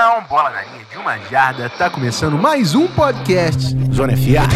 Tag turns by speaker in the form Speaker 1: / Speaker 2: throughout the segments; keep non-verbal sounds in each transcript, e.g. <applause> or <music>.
Speaker 1: Atenção, bola na linha de uma jarda, tá começando mais um podcast Zona FA.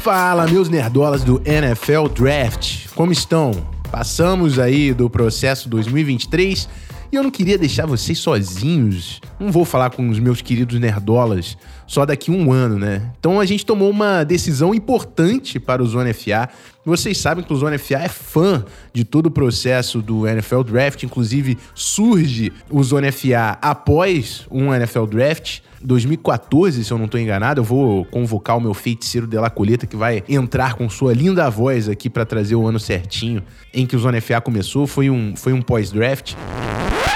Speaker 1: Fala, meus nerdolas do NFL Draft. Como estão? Passamos aí do processo 2023 e eu não queria deixar vocês sozinhos. Não vou falar com os meus queridos nerdolas só daqui um ano, né? Então a gente tomou uma decisão importante para o Zona FA. Vocês sabem que o Zona FA é fã de todo o processo do NFL Draft, inclusive surge o Zona FA após um NFL Draft. 2014, se eu não estou enganado, eu vou convocar o meu feiticeiro de la coleta que vai entrar com sua linda voz aqui para trazer o ano certinho em que o Zona FA começou. Foi um, foi um pós-draft.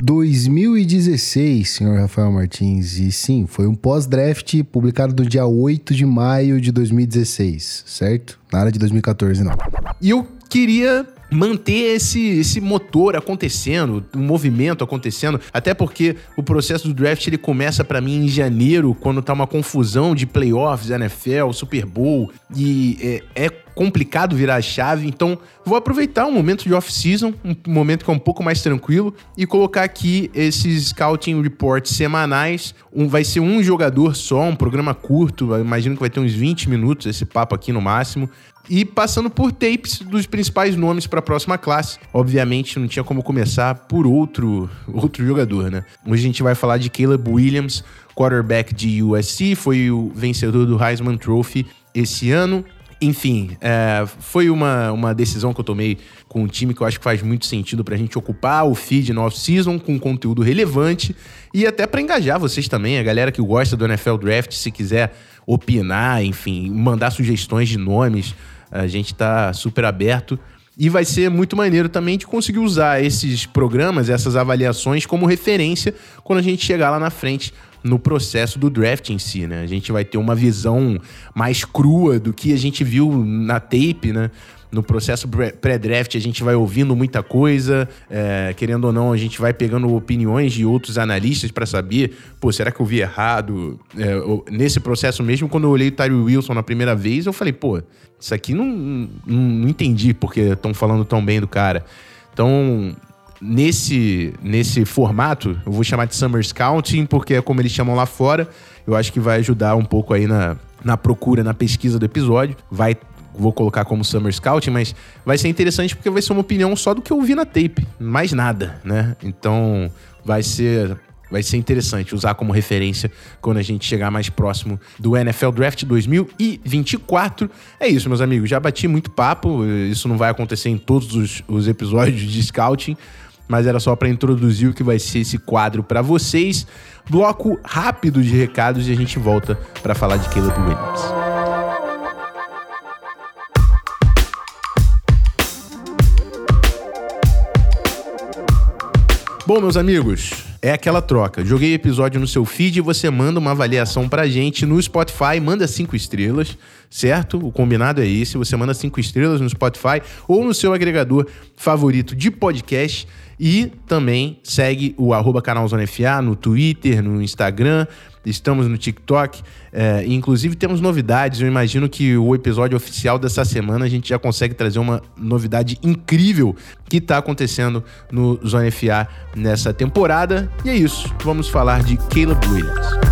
Speaker 2: 2016, senhor Rafael Martins. E sim, foi um pós-draft publicado no dia 8 de maio de 2016, certo? Nada de 2014, não.
Speaker 1: E eu queria manter esse, esse motor acontecendo, o um movimento acontecendo, até porque o processo do draft ele começa para mim em janeiro, quando tá uma confusão de playoffs, NFL, Super Bowl, e é, é complicado virar a chave, então vou aproveitar um momento de off-season, um momento que é um pouco mais tranquilo, e colocar aqui esses scouting reports semanais. Um, vai ser um jogador só, um programa curto, imagino que vai ter uns 20 minutos esse papo aqui no máximo e passando por tapes dos principais nomes para a próxima classe. Obviamente, não tinha como começar por outro, outro jogador, né? Hoje a gente vai falar de Caleb Williams, quarterback de USC, foi o vencedor do Heisman Trophy esse ano. Enfim, é, foi uma, uma decisão que eu tomei com um time que eu acho que faz muito sentido para a gente ocupar o feed no off-season com conteúdo relevante e até para engajar vocês também, a galera que gosta do NFL Draft, se quiser opinar, enfim, mandar sugestões de nomes, a gente está super aberto. E vai ser muito maneiro também de conseguir usar esses programas, essas avaliações como referência quando a gente chegar lá na frente no processo do draft em si, né? A gente vai ter uma visão mais crua do que a gente viu na tape, né? No processo pré-draft a gente vai ouvindo muita coisa, é, querendo ou não, a gente vai pegando opiniões de outros analistas para saber, pô, será que eu vi errado? É, nesse processo mesmo, quando eu olhei o Tyree Wilson na primeira vez, eu falei, pô, isso aqui não, não, não entendi porque estão falando tão bem do cara. Então, nesse, nesse formato, eu vou chamar de Summer Scouting, porque é como eles chamam lá fora. Eu acho que vai ajudar um pouco aí na, na procura, na pesquisa do episódio. Vai vou colocar como Summer Scouting, mas vai ser interessante porque vai ser uma opinião só do que eu vi na tape, mais nada, né? Então vai ser vai ser interessante usar como referência quando a gente chegar mais próximo do NFL Draft 2024. É isso, meus amigos. Já bati muito papo. Isso não vai acontecer em todos os, os episódios de scouting, mas era só para introduzir o que vai ser esse quadro para vocês. Bloco rápido de recados e a gente volta para falar de Caleb Williams. Bom, meus amigos, é aquela troca. Joguei episódio no seu feed e você manda uma avaliação pra gente no Spotify, manda cinco estrelas, certo? O combinado é esse. Você manda cinco estrelas no Spotify ou no seu agregador favorito de podcast. E também segue o arroba canalzonefa no Twitter, no Instagram, estamos no TikTok. É, inclusive temos novidades. Eu imagino que o episódio oficial dessa semana a gente já consegue trazer uma novidade incrível que está acontecendo no Zone FA nessa temporada. E é isso. Vamos falar de Caleb Williams.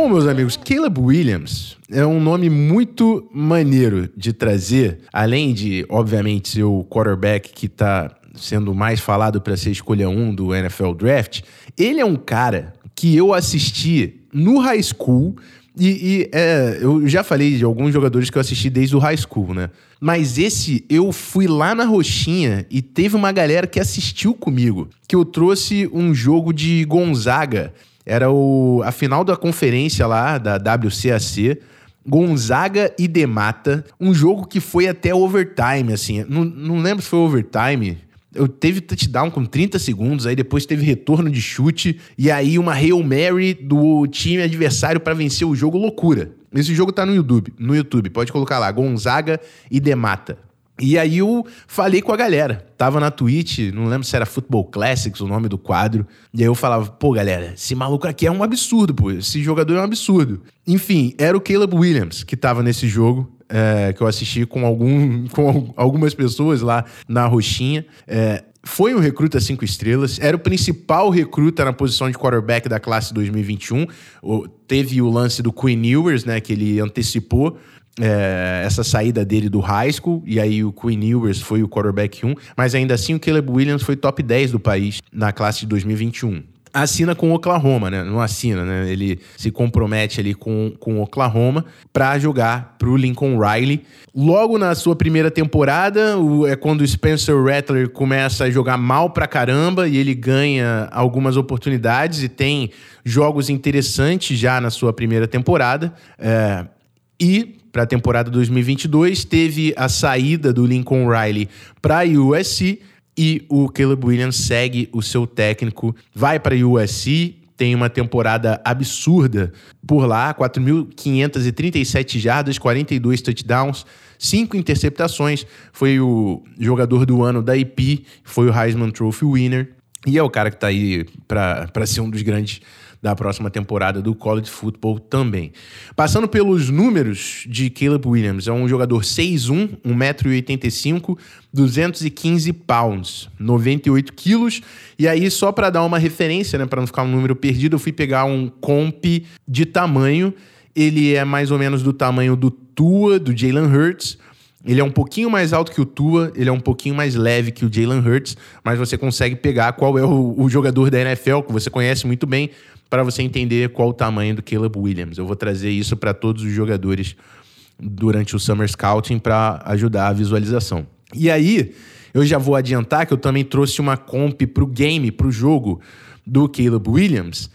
Speaker 1: Bom, meus amigos, Caleb Williams é um nome muito maneiro de trazer, além de, obviamente, ser o quarterback que está sendo mais falado para ser escolha 1 do NFL Draft. Ele é um cara que eu assisti no high school. E, e é, eu já falei de alguns jogadores que eu assisti desde o high school, né? Mas esse eu fui lá na Roxinha e teve uma galera que assistiu comigo. Que eu trouxe um jogo de Gonzaga era o, a final da conferência lá, da WCAC. Gonzaga e Demata. Um jogo que foi até overtime, assim. Não, não lembro se foi overtime. Eu teve touchdown com 30 segundos, aí depois teve retorno de chute, e aí uma Hail Mary do time adversário para vencer o jogo, loucura. Esse jogo tá no YouTube, no YouTube, pode colocar lá, Gonzaga e Demata. E aí eu falei com a galera. Tava na Twitch, não lembro se era Football Classics o nome do quadro. E aí eu falava, pô, galera, esse maluco aqui é um absurdo, pô. Esse jogador é um absurdo. Enfim, era o Caleb Williams que tava nesse jogo. É, que eu assisti com, algum, <laughs> com algumas pessoas lá na Roxinha. É, foi um recruta cinco estrelas, era o principal recruta na posição de quarterback da classe 2021. O, teve o lance do Queen Ewers, né, que ele antecipou é, essa saída dele do high school, e aí o Queen Ewers foi o quarterback 1, mas ainda assim o Caleb Williams foi top 10 do país na classe de 2021 assina com o Oklahoma, né? Não assina, né? Ele se compromete ali com, com o Oklahoma para jogar pro Lincoln Riley. Logo na sua primeira temporada, o, é quando o Spencer Rattler começa a jogar mal pra caramba e ele ganha algumas oportunidades e tem jogos interessantes já na sua primeira temporada. É, e para a temporada 2022 teve a saída do Lincoln Riley para a USC e o Caleb Williams segue o seu técnico, vai para a USC, tem uma temporada absurda por lá, 4.537 jardas, 42 touchdowns, 5 interceptações, foi o jogador do ano da IP, foi o Heisman Trophy winner, e é o cara que está aí para ser um dos grandes da próxima temporada do college football também. Passando pelos números de Caleb Williams, é um jogador 6'1, 1,85m, 215 pounds, 98 quilos. E aí, só para dar uma referência, né, para não ficar um número perdido, eu fui pegar um comp de tamanho. Ele é mais ou menos do tamanho do Tua, do Jalen Hurts. Ele é um pouquinho mais alto que o Tua, ele é um pouquinho mais leve que o Jalen Hurts, mas você consegue pegar qual é o, o jogador da NFL que você conhece muito bem para você entender qual o tamanho do Caleb Williams. Eu vou trazer isso para todos os jogadores durante o Summer Scouting para ajudar a visualização. E aí, eu já vou adiantar que eu também trouxe uma comp para o game, para o jogo do Caleb Williams.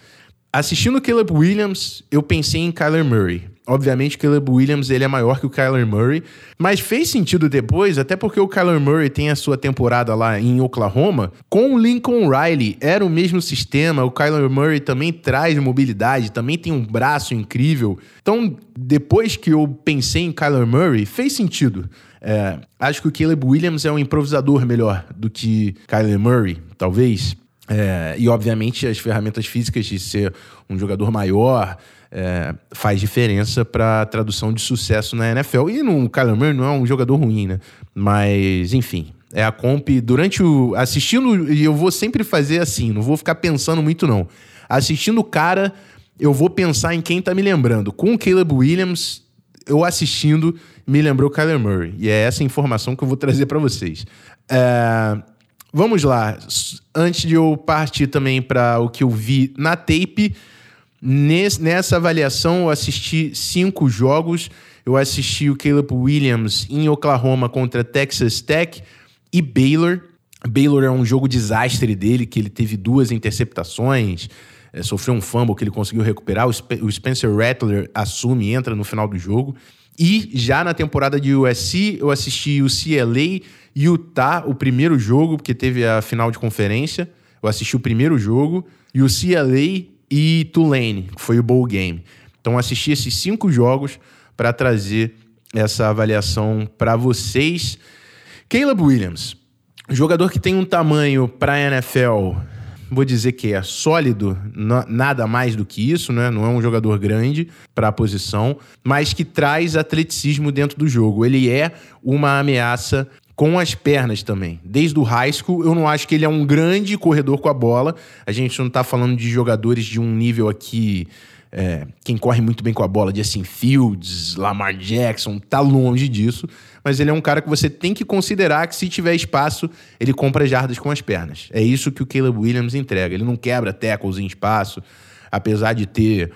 Speaker 1: Assistindo o Caleb Williams, eu pensei em Kyler Murray. Obviamente, Caleb Williams ele é maior que o Kyler Murray, mas fez sentido depois, até porque o Kyler Murray tem a sua temporada lá em Oklahoma com o Lincoln Riley. Era o mesmo sistema, o Kyler Murray também traz mobilidade, também tem um braço incrível. Então, depois que eu pensei em Kyler Murray, fez sentido. É, acho que o Caleb Williams é um improvisador melhor do que Kyler Murray, talvez. É, e, obviamente, as ferramentas físicas de ser um jogador maior, é, faz diferença para a tradução de sucesso na NFL. E no Kyler Murray não é um jogador ruim, né? Mas, enfim, é a comp. Durante o. Assistindo, e eu vou sempre fazer assim, não vou ficar pensando muito, não. Assistindo o cara, eu vou pensar em quem tá me lembrando. Com o Caleb Williams, eu assistindo, me lembrou o Kyler Murray. E é essa informação que eu vou trazer para vocês. É, vamos lá. Antes de eu partir também para o que eu vi na tape. Nessa avaliação, eu assisti cinco jogos. Eu assisti o Caleb Williams em Oklahoma contra Texas Tech e Baylor. Baylor é um jogo desastre dele, que ele teve duas interceptações, é, sofreu um fumble que ele conseguiu recuperar. O, Sp o Spencer Rattler assume entra no final do jogo. E já na temporada de USC, eu assisti o CLA e Utah, o primeiro jogo, porque teve a final de conferência. Eu assisti o primeiro jogo. E o CLA e Tulane, que foi o bowl game. Então assisti esses cinco jogos para trazer essa avaliação para vocês. Caleb Williams, jogador que tem um tamanho para NFL, vou dizer que é sólido, nada mais do que isso, né? Não é um jogador grande para a posição, mas que traz atleticismo dentro do jogo. Ele é uma ameaça com as pernas também. Desde o high school, eu não acho que ele é um grande corredor com a bola. A gente não está falando de jogadores de um nível aqui. É, quem corre muito bem com a bola, de assim, Fields, Lamar Jackson, tá longe disso. Mas ele é um cara que você tem que considerar que se tiver espaço, ele compra jardas com as pernas. É isso que o Caleb Williams entrega. Ele não quebra tackles em espaço, apesar de ter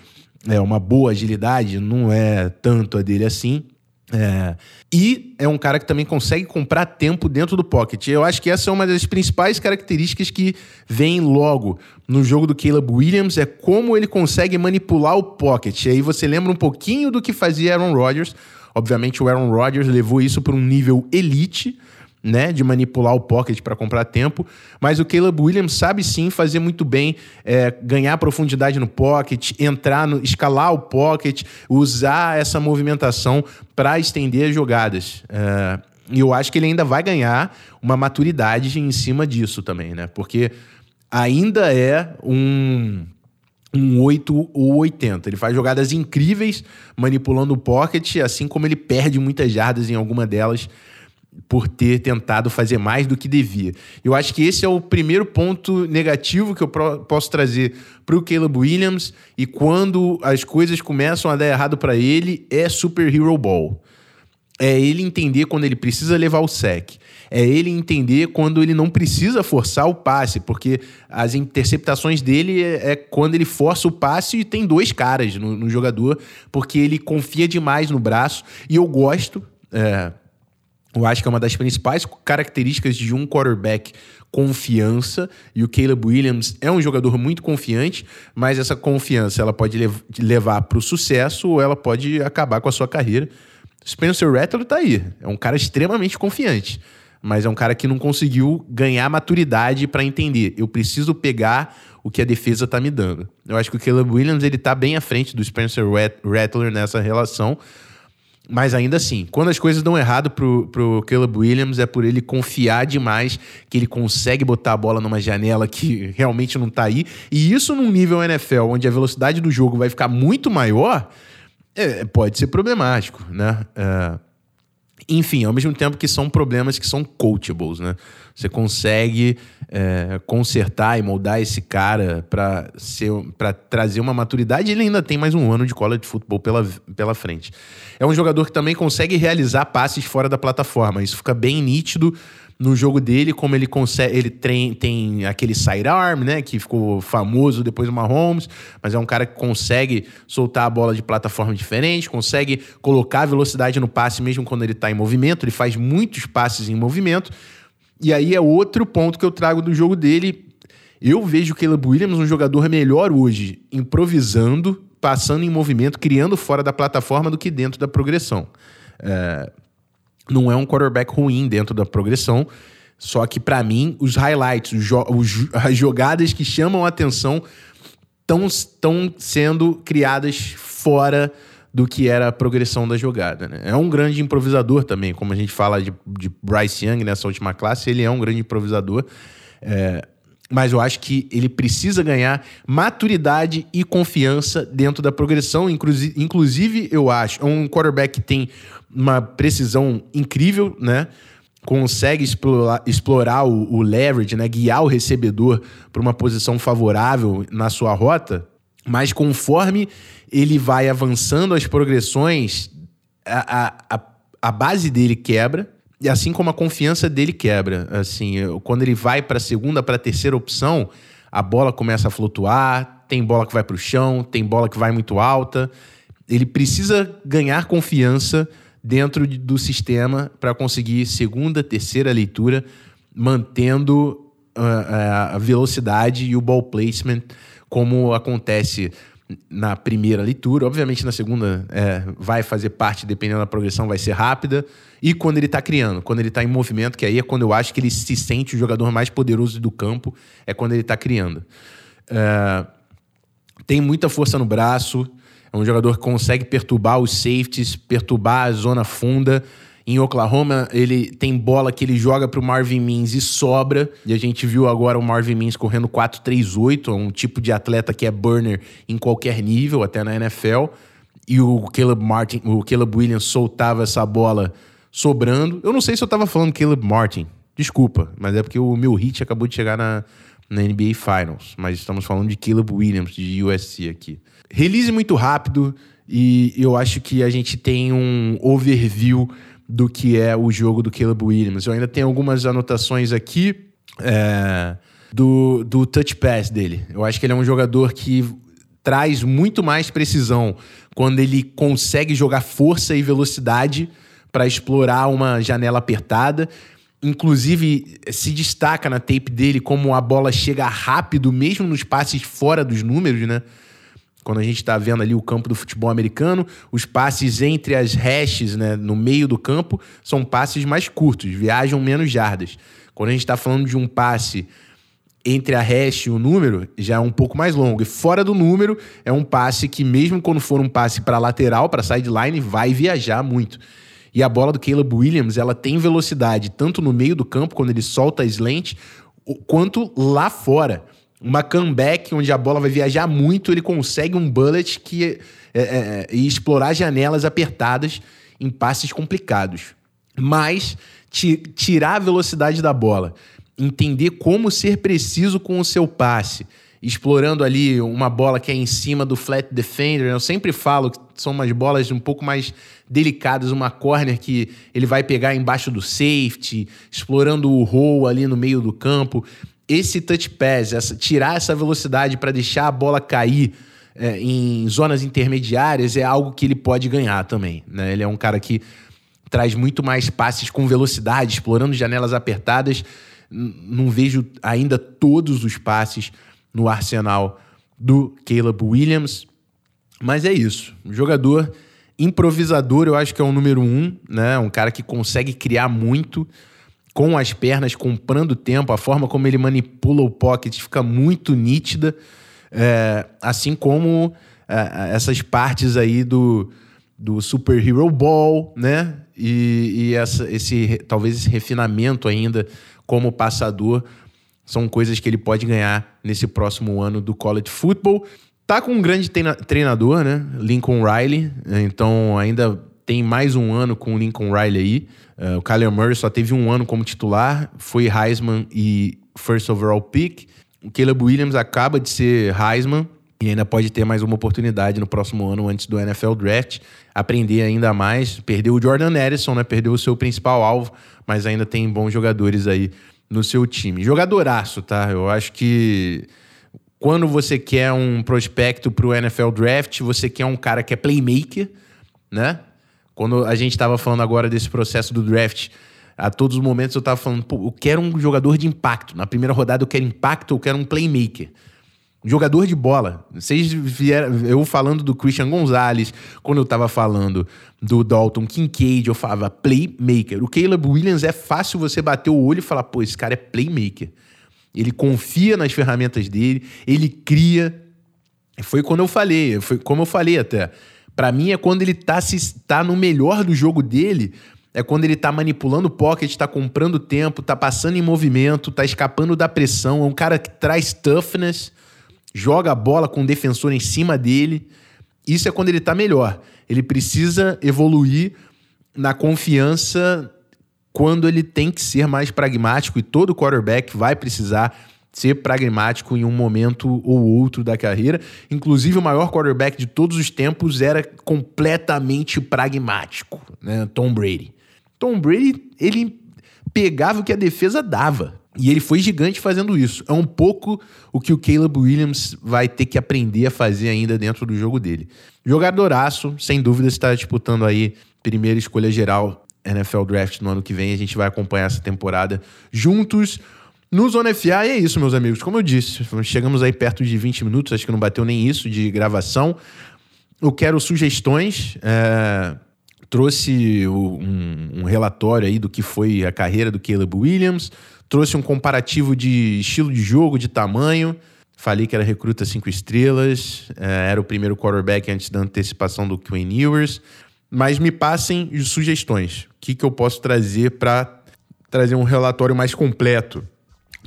Speaker 1: é, uma boa agilidade, não é tanto a dele assim. É, e é um cara que também consegue comprar tempo dentro do pocket. Eu acho que essa é uma das principais características que vem logo no jogo do Caleb Williams, é como ele consegue manipular o pocket. E aí você lembra um pouquinho do que fazia Aaron Rodgers. Obviamente o Aaron Rodgers levou isso para um nível elite, né, de manipular o pocket para comprar tempo, mas o Caleb Williams sabe sim fazer muito bem, é, ganhar profundidade no pocket, entrar no, escalar o pocket, usar essa movimentação para estender as jogadas. É, E eu acho que ele ainda vai ganhar uma maturidade em cima disso também, né? Porque ainda é um um 8 ou 80. Ele faz jogadas incríveis manipulando o pocket, assim como ele perde muitas jardas em alguma delas por ter tentado fazer mais do que devia. Eu acho que esse é o primeiro ponto negativo que eu posso trazer para o Caleb Williams e quando as coisas começam a dar errado para ele é Super Hero Ball. É ele entender quando ele precisa levar o sec. É ele entender quando ele não precisa forçar o passe, porque as interceptações dele é, é quando ele força o passe e tem dois caras no, no, jogador, porque ele confia demais no braço. E eu gosto. É, eu acho que é uma das principais características de um quarterback confiança e o Caleb Williams é um jogador muito confiante, mas essa confiança ela pode lev levar para o sucesso ou ela pode acabar com a sua carreira. Spencer Rattler tá aí. É um cara extremamente confiante. Mas é um cara que não conseguiu ganhar maturidade para entender. Eu preciso pegar o que a defesa tá me dando. Eu acho que o Caleb Williams ele tá bem à frente do Spencer Rattler nessa relação. Mas ainda assim, quando as coisas dão errado pro, pro Caleb Williams, é por ele confiar demais que ele consegue botar a bola numa janela que <laughs> realmente não tá aí. E isso num nível NFL, onde a velocidade do jogo vai ficar muito maior, é, pode ser problemático, né? É, enfim, ao mesmo tempo que são problemas que são coachables, né? Você consegue é, consertar e moldar esse cara para trazer uma maturidade. Ele ainda tem mais um ano de college de futebol pela, pela frente. É um jogador que também consegue realizar passes fora da plataforma. Isso fica bem nítido no jogo dele, como ele consegue. Ele tem, tem aquele sidearm, né? Que ficou famoso depois do Mahomes, mas é um cara que consegue soltar a bola de plataforma diferente, consegue colocar velocidade no passe mesmo quando ele está em movimento. Ele faz muitos passes em movimento. E aí é outro ponto que eu trago do jogo dele. Eu vejo o Caleb Williams um jogador melhor hoje, improvisando, passando em movimento, criando fora da plataforma do que dentro da progressão. É, não é um quarterback ruim dentro da progressão. Só que, para mim, os highlights, os jo as jogadas que chamam a atenção estão sendo criadas fora do que era a progressão da jogada. Né? É um grande improvisador também, como a gente fala de, de Bryce Young nessa última classe, ele é um grande improvisador. É, mas eu acho que ele precisa ganhar maturidade e confiança dentro da progressão. Inclusive, eu acho, é um quarterback que tem uma precisão incrível, né? Consegue explorar, explorar o, o leverage, né? guiar o recebedor para uma posição favorável na sua rota, mas conforme ele vai avançando as progressões, a, a, a base dele quebra e assim como a confiança dele quebra. Assim, quando ele vai para a segunda, para a terceira opção, a bola começa a flutuar, tem bola que vai para o chão, tem bola que vai muito alta. Ele precisa ganhar confiança dentro do sistema para conseguir segunda, terceira leitura, mantendo uh, a velocidade e o ball placement, como acontece na primeira leitura. Obviamente, na segunda é, vai fazer parte, dependendo da progressão, vai ser rápida. E quando ele está criando, quando ele está em movimento, que aí é quando eu acho que ele se sente o jogador mais poderoso do campo, é quando ele está criando. É, tem muita força no braço, é um jogador que consegue perturbar os safeties, perturbar a zona funda. Em Oklahoma, ele tem bola que ele joga para o Marvin Mims e sobra. E a gente viu agora o Marvin Mims correndo 4-3-8, é um tipo de atleta que é burner em qualquer nível, até na NFL. E o Caleb Martin, o Caleb Williams soltava essa bola sobrando. Eu não sei se eu estava falando Caleb Martin, desculpa, mas é porque o meu hit acabou de chegar na, na NBA Finals. Mas estamos falando de Caleb Williams, de USC aqui. Release muito rápido e eu acho que a gente tem um overview do que é o jogo do Caleb Williams. Eu ainda tenho algumas anotações aqui é, do, do touch pass dele. Eu acho que ele é um jogador que traz muito mais precisão quando ele consegue jogar força e velocidade para explorar uma janela apertada. Inclusive, se destaca na tape dele como a bola chega rápido, mesmo nos passes fora dos números, né? Quando a gente está vendo ali o campo do futebol americano, os passes entre as hashes, né, no meio do campo, são passes mais curtos, viajam menos jardas. Quando a gente está falando de um passe entre a hash e o número, já é um pouco mais longo. E fora do número, é um passe que, mesmo quando for um passe para lateral, para sideline, vai viajar muito. E a bola do Caleb Williams, ela tem velocidade tanto no meio do campo, quando ele solta a slant, quanto lá fora. Uma comeback onde a bola vai viajar muito, ele consegue um bullet que é, é, e explorar janelas apertadas em passes complicados. Mas tirar a velocidade da bola, entender como ser preciso com o seu passe, explorando ali uma bola que é em cima do flat defender. Eu sempre falo que são umas bolas um pouco mais delicadas, uma corner que ele vai pegar embaixo do safety, explorando o roll ali no meio do campo. Esse touch pass, essa, tirar essa velocidade para deixar a bola cair é, em zonas intermediárias é algo que ele pode ganhar também. Né? Ele é um cara que traz muito mais passes com velocidade, explorando janelas apertadas. Não vejo ainda todos os passes no arsenal do Caleb Williams. Mas é isso. Jogador improvisador, eu acho que é o número um, né? Um cara que consegue criar muito com as pernas, comprando tempo. A forma como ele manipula o pocket fica muito nítida. É, assim como é, essas partes aí do, do Super Hero Ball, né? E, e essa, esse talvez esse refinamento ainda como passador são coisas que ele pode ganhar nesse próximo ano do college football. Tá com um grande treinador, né? Lincoln Riley. Então ainda tem mais um ano com o Lincoln Riley aí. Uh, o Kyler Murray só teve um ano como titular, foi Heisman e first overall pick. O Caleb Williams acaba de ser Heisman e ainda pode ter mais uma oportunidade no próximo ano antes do NFL Draft, aprender ainda mais. Perdeu o Jordan Edison, né? Perdeu o seu principal alvo, mas ainda tem bons jogadores aí no seu time. Jogadoraço, tá? Eu acho que quando você quer um prospecto para o NFL Draft, você quer um cara que é playmaker, né? Quando a gente estava falando agora desse processo do draft, a todos os momentos eu estava falando, pô, eu quero um jogador de impacto. Na primeira rodada eu quero impacto, eu quero um playmaker. Jogador de bola. Vocês vieram, eu falando do Christian Gonzalez, quando eu estava falando do Dalton Kincaid, eu falava playmaker. O Caleb Williams é fácil você bater o olho e falar, pô, esse cara é playmaker. Ele confia nas ferramentas dele, ele cria. Foi quando eu falei, foi como eu falei até. Para mim é quando ele tá, se, tá no melhor do jogo dele, é quando ele tá manipulando o pocket, tá comprando tempo, tá passando em movimento, tá escapando da pressão. É um cara que traz toughness, joga a bola com o defensor em cima dele. Isso é quando ele tá melhor. Ele precisa evoluir na confiança quando ele tem que ser mais pragmático e todo quarterback vai precisar ser pragmático em um momento ou outro da carreira. Inclusive, o maior quarterback de todos os tempos era completamente pragmático, né? Tom Brady. Tom Brady, ele pegava o que a defesa dava. E ele foi gigante fazendo isso. É um pouco o que o Caleb Williams vai ter que aprender a fazer ainda dentro do jogo dele. Jogadoraço, sem dúvida, está disputando aí primeira escolha geral NFL Draft no ano que vem. A gente vai acompanhar essa temporada juntos. No Zona FA, é isso, meus amigos. Como eu disse, chegamos aí perto de 20 minutos, acho que não bateu nem isso de gravação. Eu quero sugestões. É trouxe um, um, relatório aí do que foi a carreira do Caleb Williams, trouxe um comparativo de estilo de jogo, de tamanho. Falei que era recruta cinco estrelas, é, era o primeiro quarterback antes da antecipação do Quinn Ewers. Mas me passem sugestões. O que, que eu posso trazer para trazer um relatório mais completo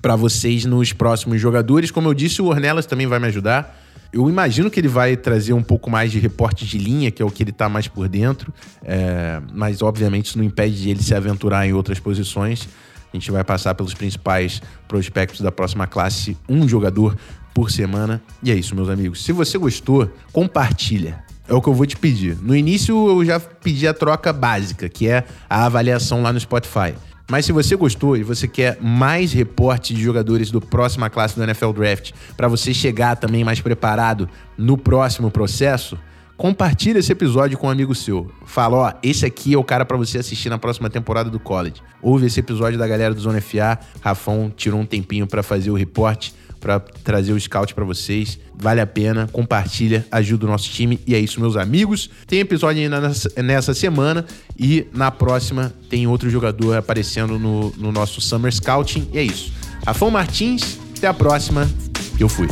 Speaker 1: para vocês nos próximos jogadores? Como eu disse, o Ornelas também vai me ajudar. Eu imagino que ele vai trazer um pouco mais de reporte de linha, que é o que ele está mais por dentro, é, mas obviamente isso não impede de ele se aventurar em outras posições. A gente vai passar pelos principais prospectos da próxima classe, um jogador por semana. E é isso, meus amigos. Se você gostou, compartilha. É o que eu vou te pedir. No início eu já pedi a troca básica, que é a avaliação lá no Spotify. Mas se você gostou e você quer mais reporte de jogadores do próxima classe do NFL Draft, para você chegar também mais preparado no próximo processo, compartilha esse episódio com um amigo seu. Fala, ó, esse aqui é o cara para você assistir na próxima temporada do college. Ouve esse episódio da galera do Zona FA. Rafão tirou um tempinho para fazer o reporte para trazer o scout para vocês. Vale a pena, compartilha, ajuda o nosso time. E é isso, meus amigos. Tem episódio ainda nessa, semana e na próxima tem outro jogador aparecendo no, no nosso Summer Scouting. E é isso. Rafão Martins, até a próxima. Eu fui.